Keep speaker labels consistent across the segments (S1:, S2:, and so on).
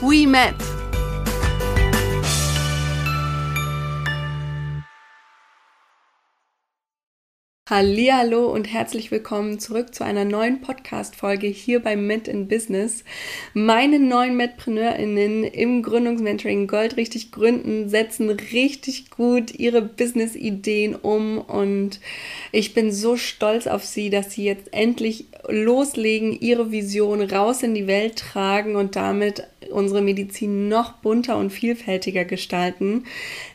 S1: we met. Hallo und herzlich willkommen zurück zu einer neuen Podcast-Folge hier bei Met in Business. Meine neuen MedpreneurInnen im Gründungsmentoring Gold richtig gründen, setzen richtig gut ihre Business-Ideen um und ich bin so stolz auf sie, dass sie jetzt endlich loslegen, ihre Vision raus in die Welt tragen und damit unsere Medizin noch bunter und vielfältiger gestalten.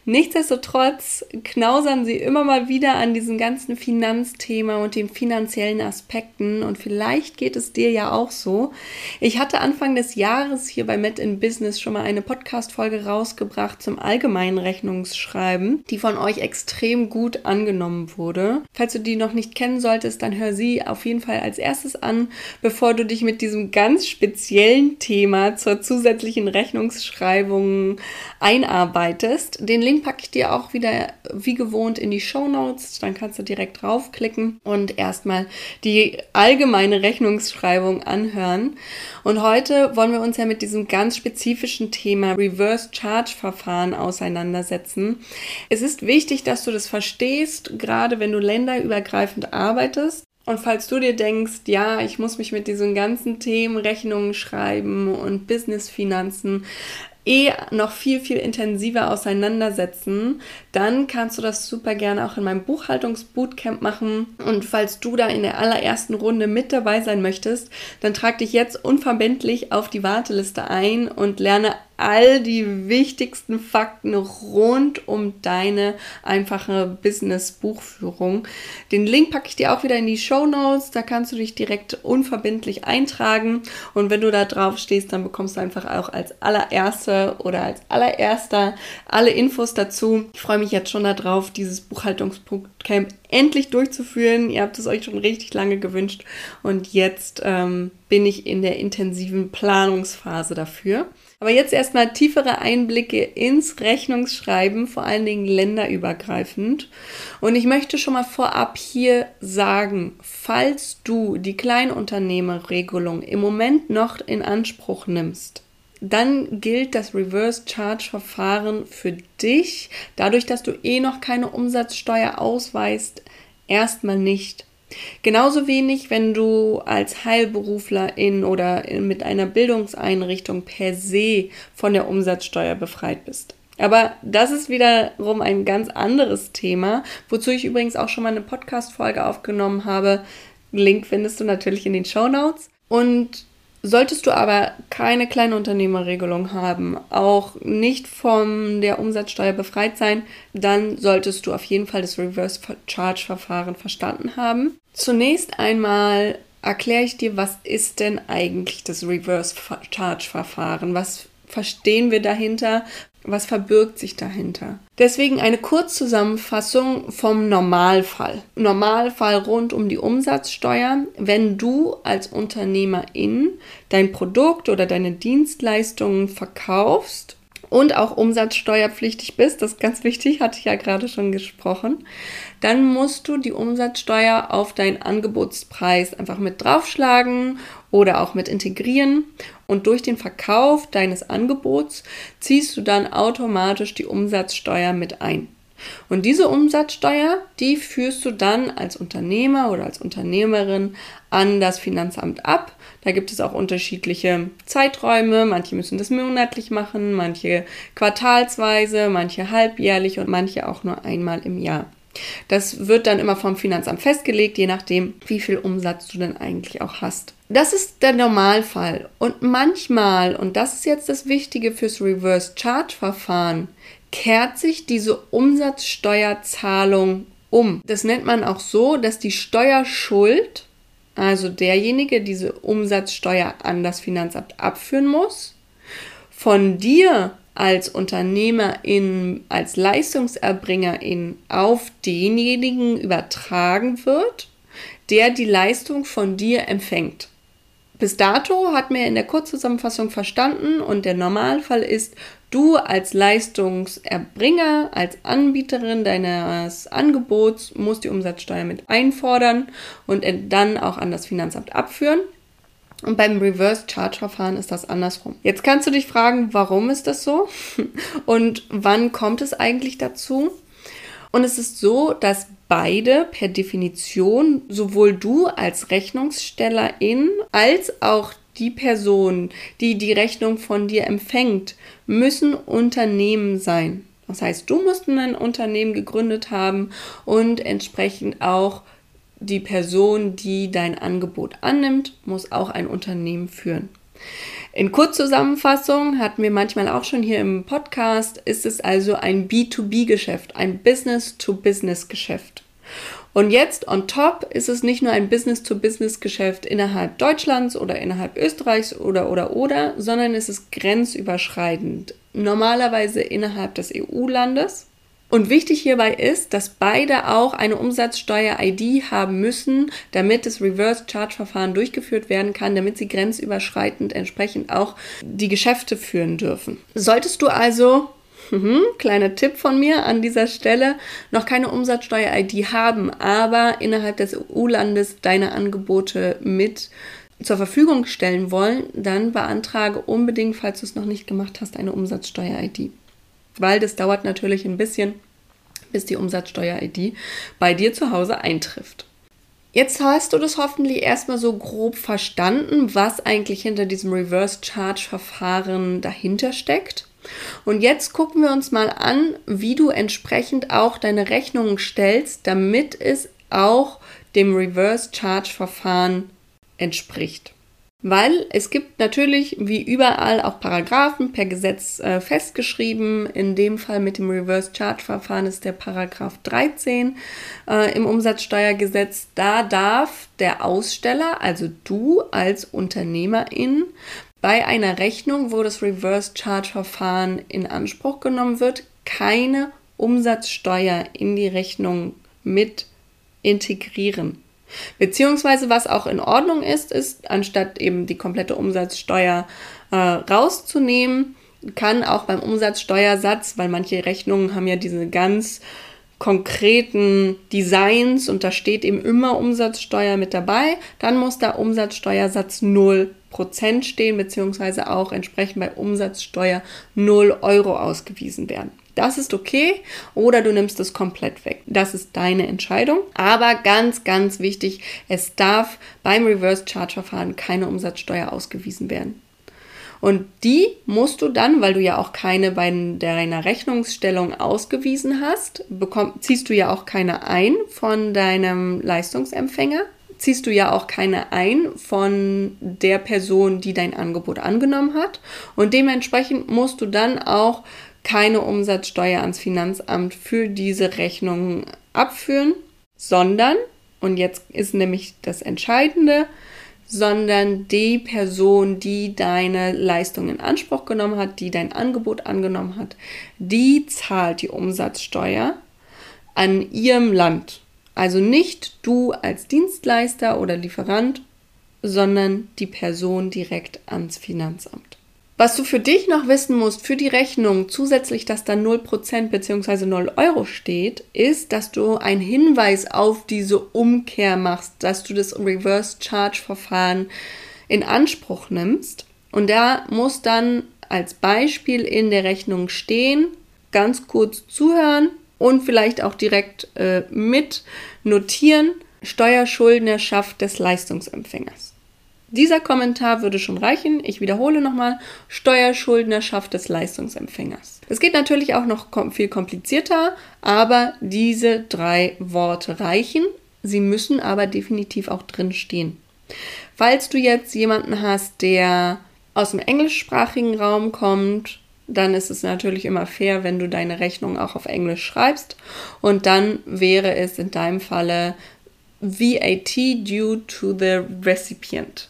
S1: Nichtsdestotrotz knausern sie immer mal wieder an diesem ganzen Finanzthema und den finanziellen Aspekten und vielleicht geht es dir ja auch so. Ich hatte Anfang des Jahres hier bei Met in Business schon mal eine Podcast-Folge rausgebracht zum allgemeinen Rechnungsschreiben, die von euch extrem gut angenommen wurde. Falls du die noch nicht kennen solltest, dann hör sie auf jeden Fall als erstes an, bevor du dich mit diesem ganz speziellen Thema zur zusätzlichen Rechnungsschreibung einarbeitest. Den Link packe ich dir auch wieder wie gewohnt in die Show Notes. Dann kannst du direkt draufklicken und erstmal die allgemeine Rechnungsschreibung anhören. Und heute wollen wir uns ja mit diesem ganz spezifischen Thema Reverse Charge Verfahren auseinandersetzen. Es ist wichtig, dass du das verstehst, gerade wenn du länderübergreifend arbeitest. Und falls du dir denkst, ja, ich muss mich mit diesen ganzen Themen Rechnungen schreiben und Businessfinanzen eh noch viel, viel intensiver auseinandersetzen, dann kannst du das super gerne auch in meinem Buchhaltungsbootcamp machen. Und falls du da in der allerersten Runde mit dabei sein möchtest, dann trag dich jetzt unverbindlich auf die Warteliste ein und lerne all die wichtigsten Fakten rund um deine einfache Business-Buchführung. Den Link packe ich dir auch wieder in die Show Notes. Da kannst du dich direkt unverbindlich eintragen. Und wenn du da drauf stehst, dann bekommst du einfach auch als allererste oder als allererster alle Infos dazu. Ich freue mich jetzt schon darauf, dieses Buchhaltungsbootcamp endlich durchzuführen. Ihr habt es euch schon richtig lange gewünscht. Und jetzt ähm, bin ich in der intensiven Planungsphase dafür. Aber jetzt erstmal tiefere Einblicke ins Rechnungsschreiben, vor allen Dingen länderübergreifend. Und ich möchte schon mal vorab hier sagen, falls du die Kleinunternehmerregelung im Moment noch in Anspruch nimmst, dann gilt das Reverse Charge Verfahren für dich, dadurch, dass du eh noch keine Umsatzsteuer ausweist, erstmal nicht. Genauso wenig, wenn du als Heilberuflerin oder mit einer Bildungseinrichtung per se von der Umsatzsteuer befreit bist. Aber das ist wiederum ein ganz anderes Thema, wozu ich übrigens auch schon mal eine Podcast-Folge aufgenommen habe. Link findest du natürlich in den Show Notes. Und Solltest du aber keine Kleinunternehmerregelung haben, auch nicht von der Umsatzsteuer befreit sein, dann solltest du auf jeden Fall das Reverse Charge Verfahren verstanden haben. Zunächst einmal erkläre ich dir, was ist denn eigentlich das Reverse Charge Verfahren? Was verstehen wir dahinter? Was verbirgt sich dahinter? Deswegen eine Kurzzusammenfassung vom Normalfall. Normalfall rund um die Umsatzsteuer. Wenn du als Unternehmerin dein Produkt oder deine Dienstleistungen verkaufst und auch umsatzsteuerpflichtig bist, das ist ganz wichtig, hatte ich ja gerade schon gesprochen, dann musst du die Umsatzsteuer auf deinen Angebotspreis einfach mit draufschlagen oder auch mit integrieren und durch den Verkauf deines Angebots ziehst du dann automatisch die Umsatzsteuer mit ein. Und diese Umsatzsteuer, die führst du dann als Unternehmer oder als Unternehmerin an das Finanzamt ab. Da gibt es auch unterschiedliche Zeiträume. Manche müssen das monatlich machen, manche quartalsweise, manche halbjährlich und manche auch nur einmal im Jahr. Das wird dann immer vom Finanzamt festgelegt, je nachdem, wie viel Umsatz du denn eigentlich auch hast. Das ist der Normalfall. Und manchmal, und das ist jetzt das Wichtige fürs Reverse Charge Verfahren, kehrt sich diese Umsatzsteuerzahlung um. Das nennt man auch so, dass die Steuerschuld, also derjenige diese Umsatzsteuer an das Finanzamt abführen muss, von dir als Unternehmerin, als Leistungserbringerin auf denjenigen übertragen wird, der die Leistung von dir empfängt. Bis dato hat mir in der Kurzzusammenfassung verstanden und der Normalfall ist, du als Leistungserbringer, als Anbieterin deines Angebots musst die Umsatzsteuer mit einfordern und dann auch an das Finanzamt abführen. Und beim Reverse Charge Verfahren ist das andersrum. Jetzt kannst du dich fragen, warum ist das so? Und wann kommt es eigentlich dazu? Und es ist so, dass beide per Definition, sowohl du als Rechnungsstellerin als auch die Person, die die Rechnung von dir empfängt, müssen Unternehmen sein. Das heißt, du musst ein Unternehmen gegründet haben und entsprechend auch die Person, die dein Angebot annimmt, muss auch ein Unternehmen führen. In Kurzzusammenfassung hatten wir manchmal auch schon hier im Podcast, ist es also ein B2B-Geschäft, ein Business-to-Business-Geschäft. Und jetzt on top ist es nicht nur ein Business-to-Business-Geschäft innerhalb Deutschlands oder innerhalb Österreichs oder oder oder, sondern es ist grenzüberschreitend. Normalerweise innerhalb des EU-Landes und wichtig hierbei ist, dass beide auch eine Umsatzsteuer-ID haben müssen, damit das Reverse-Charge-Verfahren durchgeführt werden kann, damit sie grenzüberschreitend entsprechend auch die Geschäfte führen dürfen. Solltest du also Mhm, kleiner Tipp von mir an dieser Stelle, noch keine Umsatzsteuer-ID haben, aber innerhalb des EU-Landes deine Angebote mit zur Verfügung stellen wollen, dann beantrage unbedingt, falls du es noch nicht gemacht hast, eine Umsatzsteuer-ID weil das dauert natürlich ein bisschen, bis die Umsatzsteuer-ID bei dir zu Hause eintrifft. Jetzt hast du das hoffentlich erstmal so grob verstanden, was eigentlich hinter diesem Reverse Charge Verfahren dahinter steckt. Und jetzt gucken wir uns mal an, wie du entsprechend auch deine Rechnungen stellst, damit es auch dem Reverse Charge Verfahren entspricht. Weil es gibt natürlich wie überall auch Paragraphen per Gesetz äh, festgeschrieben. In dem Fall mit dem Reverse Charge Verfahren ist der Paragraph 13 äh, im Umsatzsteuergesetz. Da darf der Aussteller, also du als Unternehmerin, bei einer Rechnung, wo das Reverse Charge Verfahren in Anspruch genommen wird, keine Umsatzsteuer in die Rechnung mit integrieren. Beziehungsweise was auch in Ordnung ist, ist, anstatt eben die komplette Umsatzsteuer äh, rauszunehmen, kann auch beim Umsatzsteuersatz, weil manche Rechnungen haben ja diese ganz konkreten Designs und da steht eben immer Umsatzsteuer mit dabei, dann muss da Umsatzsteuersatz 0% stehen, beziehungsweise auch entsprechend bei Umsatzsteuer 0 Euro ausgewiesen werden. Das ist okay oder du nimmst es komplett weg. Das ist deine Entscheidung. Aber ganz, ganz wichtig, es darf beim Reverse Charge Verfahren keine Umsatzsteuer ausgewiesen werden. Und die musst du dann, weil du ja auch keine bei deiner Rechnungsstellung ausgewiesen hast, bekomm, ziehst du ja auch keine ein von deinem Leistungsempfänger, ziehst du ja auch keine ein von der Person, die dein Angebot angenommen hat. Und dementsprechend musst du dann auch keine Umsatzsteuer ans Finanzamt für diese Rechnung abführen, sondern, und jetzt ist nämlich das Entscheidende, sondern die Person, die deine Leistung in Anspruch genommen hat, die dein Angebot angenommen hat, die zahlt die Umsatzsteuer an ihrem Land. Also nicht du als Dienstleister oder Lieferant, sondern die Person direkt ans Finanzamt. Was du für dich noch wissen musst, für die Rechnung, zusätzlich, dass da 0% bzw. 0 Euro steht, ist, dass du einen Hinweis auf diese Umkehr machst, dass du das Reverse Charge Verfahren in Anspruch nimmst. Und da muss dann als Beispiel in der Rechnung stehen, ganz kurz zuhören und vielleicht auch direkt äh, mit notieren, Steuerschuldnerschaft des Leistungsempfängers. Dieser Kommentar würde schon reichen. Ich wiederhole nochmal. Steuerschuldnerschaft des Leistungsempfängers. Es geht natürlich auch noch viel komplizierter, aber diese drei Worte reichen. Sie müssen aber definitiv auch drin stehen. Falls du jetzt jemanden hast, der aus dem englischsprachigen Raum kommt, dann ist es natürlich immer fair, wenn du deine Rechnung auch auf Englisch schreibst. Und dann wäre es in deinem Falle VAT due to the recipient.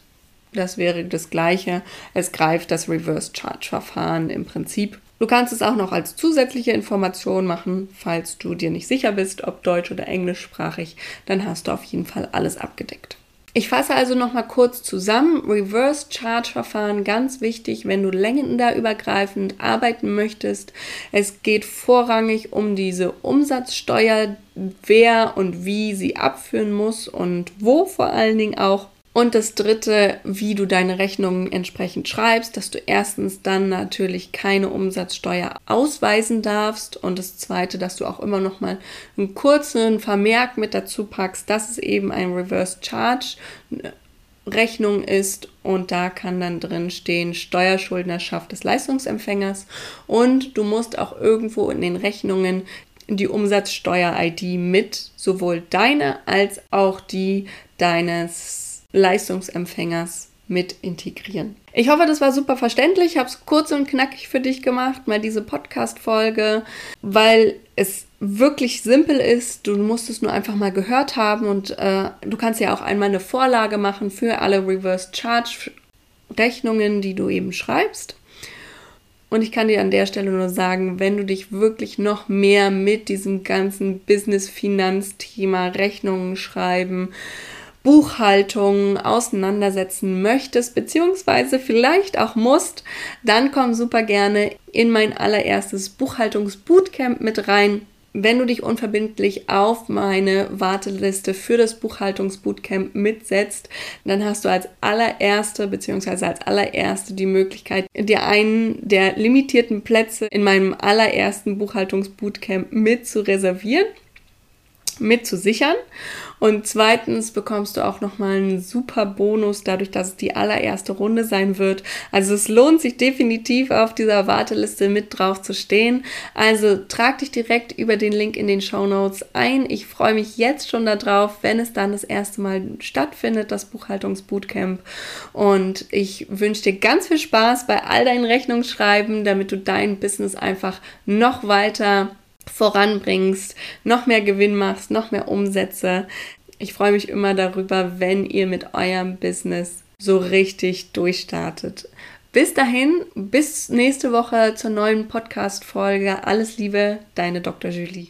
S1: Das wäre das gleiche. Es greift das Reverse Charge Verfahren im Prinzip. Du kannst es auch noch als zusätzliche Information machen, falls du dir nicht sicher bist, ob deutsch oder englischsprachig, dann hast du auf jeden Fall alles abgedeckt. Ich fasse also noch mal kurz zusammen. Reverse Charge Verfahren ganz wichtig, wenn du längenübergreifend arbeiten möchtest. Es geht vorrangig um diese Umsatzsteuer, wer und wie sie abführen muss und wo vor allen Dingen auch. Und das dritte, wie du deine Rechnungen entsprechend schreibst, dass du erstens dann natürlich keine Umsatzsteuer ausweisen darfst und das zweite, dass du auch immer noch mal einen kurzen Vermerk mit dazu packst, dass es eben ein Reverse Charge Rechnung ist und da kann dann drin stehen Steuerschuldnerschaft des Leistungsempfängers und du musst auch irgendwo in den Rechnungen die Umsatzsteuer-ID mit sowohl deine als auch die deines Leistungsempfängers mit integrieren. Ich hoffe, das war super verständlich. Ich habe es kurz und knackig für dich gemacht, mal diese Podcast-Folge, weil es wirklich simpel ist. Du musst es nur einfach mal gehört haben und äh, du kannst ja auch einmal eine Vorlage machen für alle Reverse Charge Rechnungen, die du eben schreibst. Und ich kann dir an der Stelle nur sagen, wenn du dich wirklich noch mehr mit diesem ganzen Business-Finanzthema Rechnungen schreiben, Buchhaltung auseinandersetzen möchtest, beziehungsweise vielleicht auch musst, dann komm super gerne in mein allererstes Buchhaltungsbootcamp mit rein. Wenn du dich unverbindlich auf meine Warteliste für das Buchhaltungsbootcamp mitsetzt, dann hast du als allererste beziehungsweise als allererste die Möglichkeit, dir einen der limitierten Plätze in meinem allerersten Buchhaltungsbootcamp mit zu reservieren mit zu sichern. Und zweitens bekommst du auch nochmal einen super Bonus, dadurch, dass es die allererste Runde sein wird. Also es lohnt sich definitiv auf dieser Warteliste mit drauf zu stehen. Also trag dich direkt über den Link in den Show Notes ein. Ich freue mich jetzt schon darauf, wenn es dann das erste Mal stattfindet, das Buchhaltungsbootcamp. Und ich wünsche dir ganz viel Spaß bei all deinen Rechnungsschreiben, damit du dein Business einfach noch weiter voranbringst, noch mehr Gewinn machst, noch mehr Umsätze. Ich freue mich immer darüber, wenn ihr mit eurem Business so richtig durchstartet. Bis dahin, bis nächste Woche zur neuen Podcast-Folge. Alles Liebe, deine Dr. Julie.